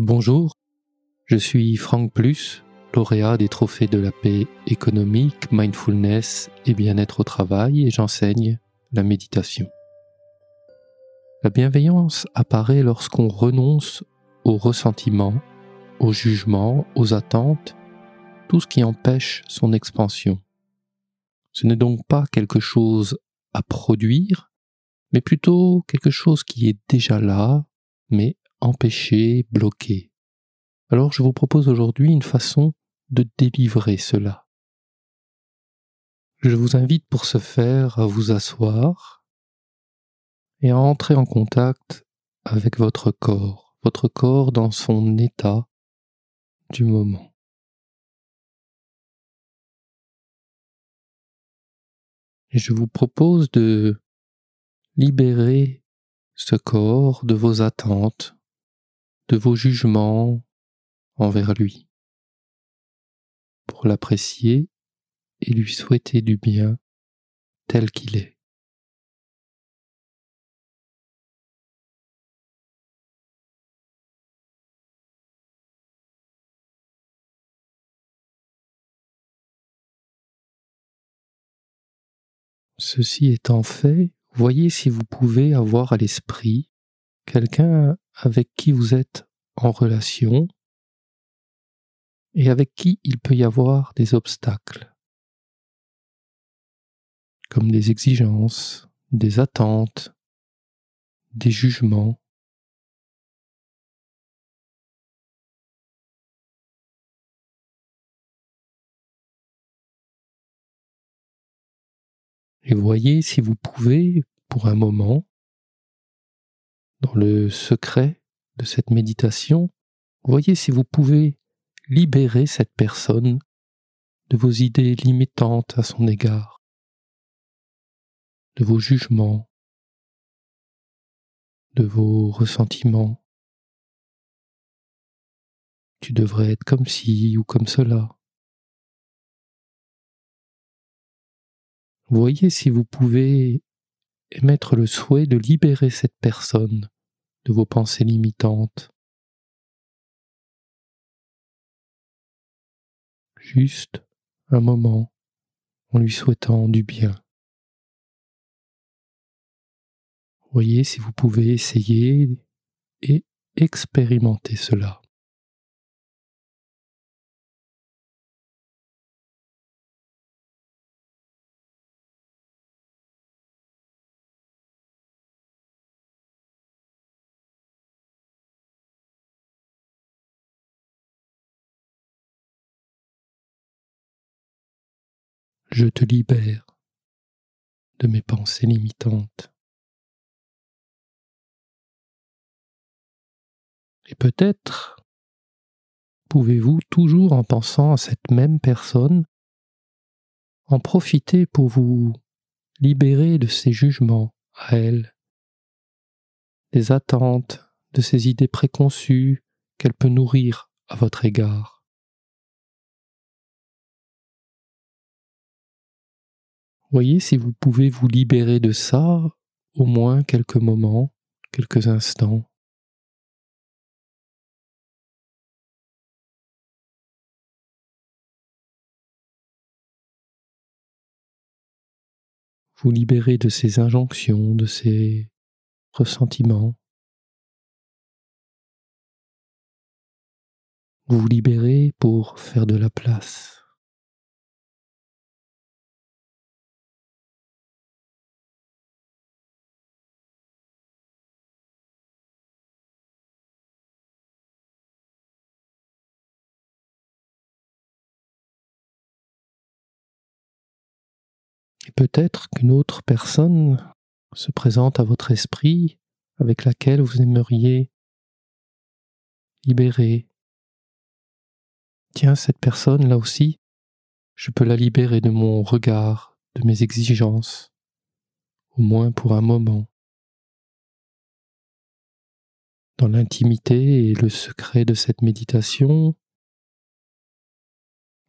Bonjour, je suis Franck Plus, lauréat des trophées de la paix économique, mindfulness et bien-être au travail et j'enseigne la méditation. La bienveillance apparaît lorsqu'on renonce au ressentiment, au jugement, aux attentes, tout ce qui empêche son expansion. Ce n'est donc pas quelque chose à produire, mais plutôt quelque chose qui est déjà là, mais empêché, bloqué. Alors je vous propose aujourd'hui une façon de délivrer cela. Je vous invite pour ce faire à vous asseoir et à entrer en contact avec votre corps, votre corps dans son état du moment. Je vous propose de libérer ce corps de vos attentes, de vos jugements envers lui, pour l'apprécier et lui souhaiter du bien tel qu'il est. Ceci étant fait, voyez si vous pouvez avoir à l'esprit quelqu'un avec qui vous êtes en relation et avec qui il peut y avoir des obstacles, comme des exigences, des attentes, des jugements. Et voyez si vous pouvez, pour un moment, dans le secret de cette méditation, voyez si vous pouvez libérer cette personne de vos idées limitantes à son égard, de vos jugements, de vos ressentiments. Tu devrais être comme ci ou comme cela. Voyez si vous pouvez émettre le souhait de libérer cette personne de vos pensées limitantes. Juste un moment en lui souhaitant du bien. Voyez si vous pouvez essayer et expérimenter cela. Je te libère de mes pensées limitantes. Et peut-être pouvez-vous, toujours en pensant à cette même personne, en profiter pour vous libérer de ses jugements à elle, des attentes, de ses idées préconçues qu'elle peut nourrir à votre égard. Voyez si vous pouvez vous libérer de ça au moins quelques moments, quelques instants. Vous libérer de ces injonctions, de ces ressentiments. Vous vous libérez pour faire de la place. Peut-être qu'une autre personne se présente à votre esprit avec laquelle vous aimeriez libérer. Tiens, cette personne là aussi, je peux la libérer de mon regard, de mes exigences, au moins pour un moment. Dans l'intimité et le secret de cette méditation,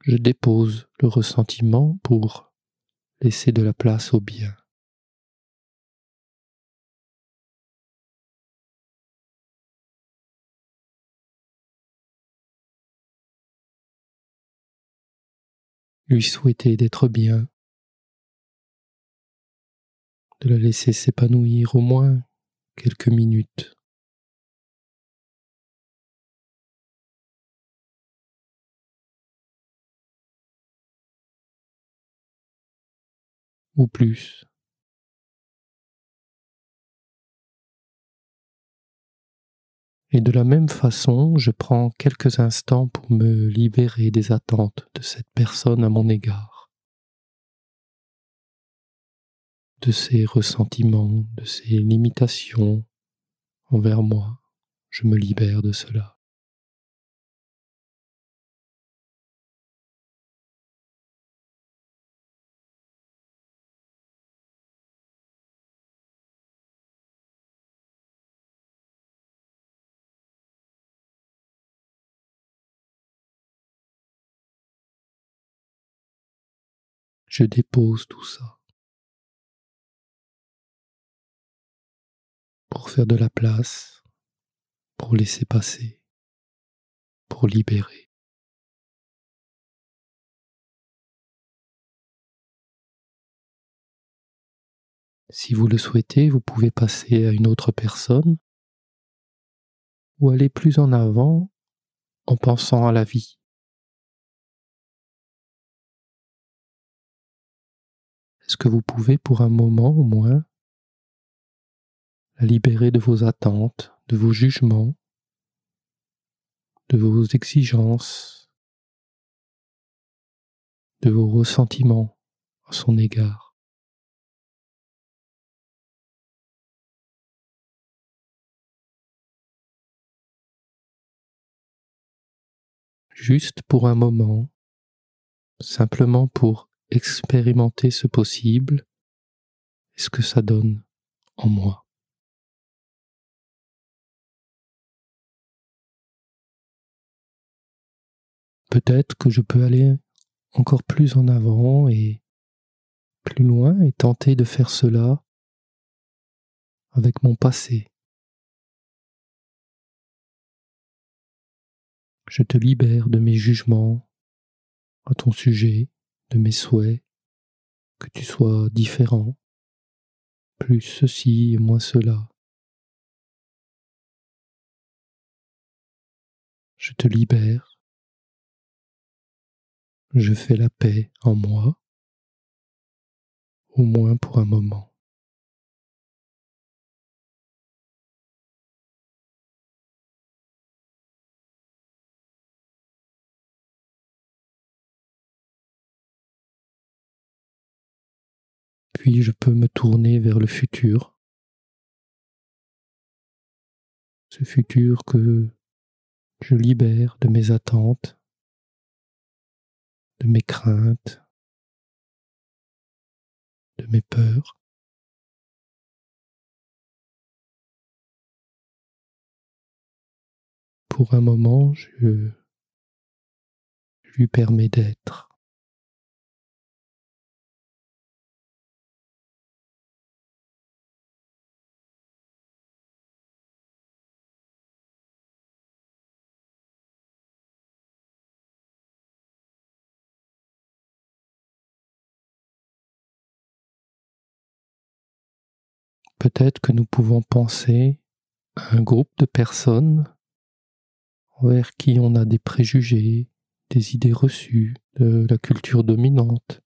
je dépose le ressentiment pour Laissez de la place au bien. Lui souhaiter d'être bien, de la laisser s'épanouir au moins quelques minutes. Plus? Et de la même façon, je prends quelques instants pour me libérer des attentes de cette personne à mon égard, de ses ressentiments, de ses limitations envers moi. Je me libère de cela. Je dépose tout ça pour faire de la place, pour laisser passer, pour libérer. Si vous le souhaitez, vous pouvez passer à une autre personne ou aller plus en avant en pensant à la vie. Est-ce que vous pouvez pour un moment au moins la libérer de vos attentes, de vos jugements, de vos exigences, de vos ressentiments à son égard. Juste pour un moment, simplement pour expérimenter ce possible? Et ce que ça donne en moi? Peut-être que je peux aller encore plus en avant et plus loin et tenter de faire cela avec mon passé. Je te libère de mes jugements à ton sujet de mes souhaits, que tu sois différent, plus ceci et moins cela. Je te libère, je fais la paix en moi, au moins pour un moment. Puis je peux me tourner vers le futur. Ce futur que je libère de mes attentes, de mes craintes, de mes peurs. Pour un moment, je, lui permets d'être. Peut-être que nous pouvons penser à un groupe de personnes envers qui on a des préjugés, des idées reçues de la culture dominante,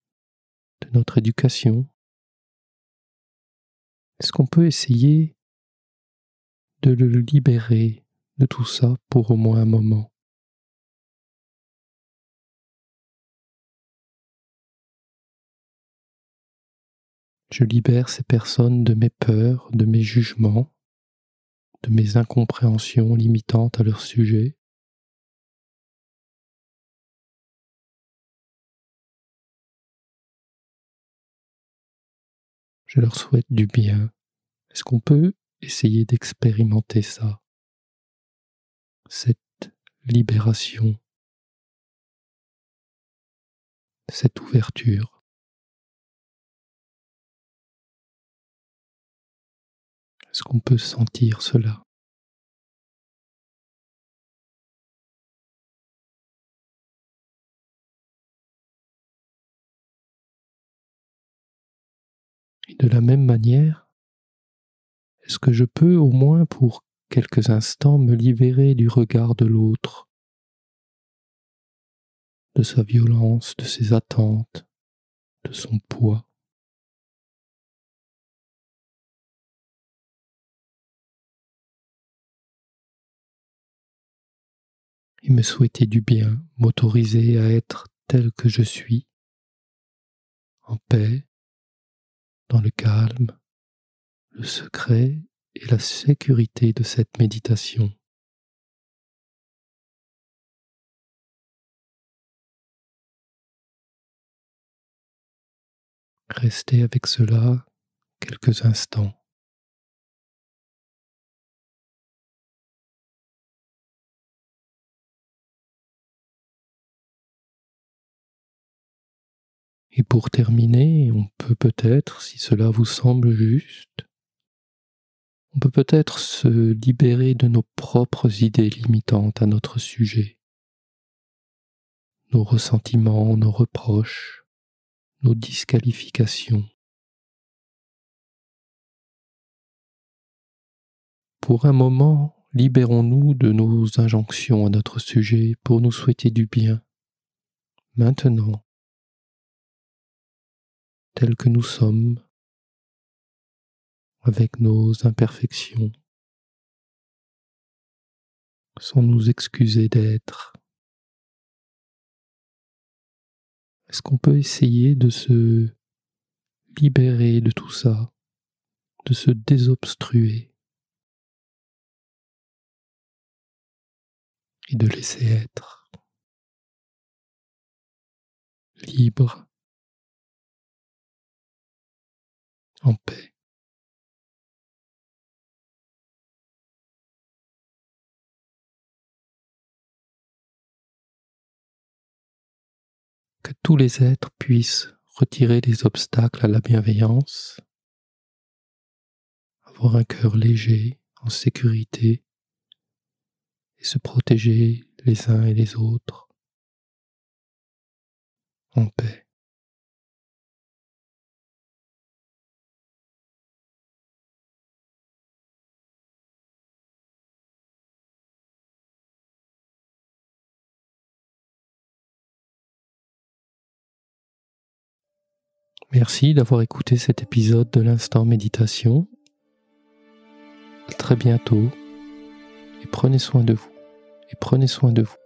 de notre éducation. Est-ce qu'on peut essayer de le libérer de tout ça pour au moins un moment? Je libère ces personnes de mes peurs, de mes jugements, de mes incompréhensions limitantes à leur sujet. Je leur souhaite du bien. Est-ce qu'on peut essayer d'expérimenter ça? Cette libération, cette ouverture. Est-ce qu'on peut sentir cela? Et de la même manière, est-ce que je peux au moins pour quelques instants me libérer du regard de l'autre, de sa violence, de ses attentes, de son poids? Et me souhaiter du bien, m'autoriser à être tel que je suis, en paix, dans le calme, le secret et la sécurité de cette méditation. Restez avec cela quelques instants. Et pour terminer, on peut peut-être, si cela vous semble juste, on peut peut-être se libérer de nos propres idées limitantes à notre sujet, nos ressentiments, nos reproches, nos disqualifications. Pour un moment, libérons-nous de nos injonctions à notre sujet pour nous souhaiter du bien. Maintenant, tels que nous sommes, avec nos imperfections, sans nous excuser d'être. Est-ce qu'on peut essayer de se libérer de tout ça, de se désobstruer et de laisser être? Libre en paix. Que tous les êtres puissent retirer les obstacles à la bienveillance, avoir un cœur léger, en sécurité, et se protéger les uns et les autres en paix. Merci d'avoir écouté cet épisode de l'instant méditation. À très bientôt et prenez soin de vous et prenez soin de vous.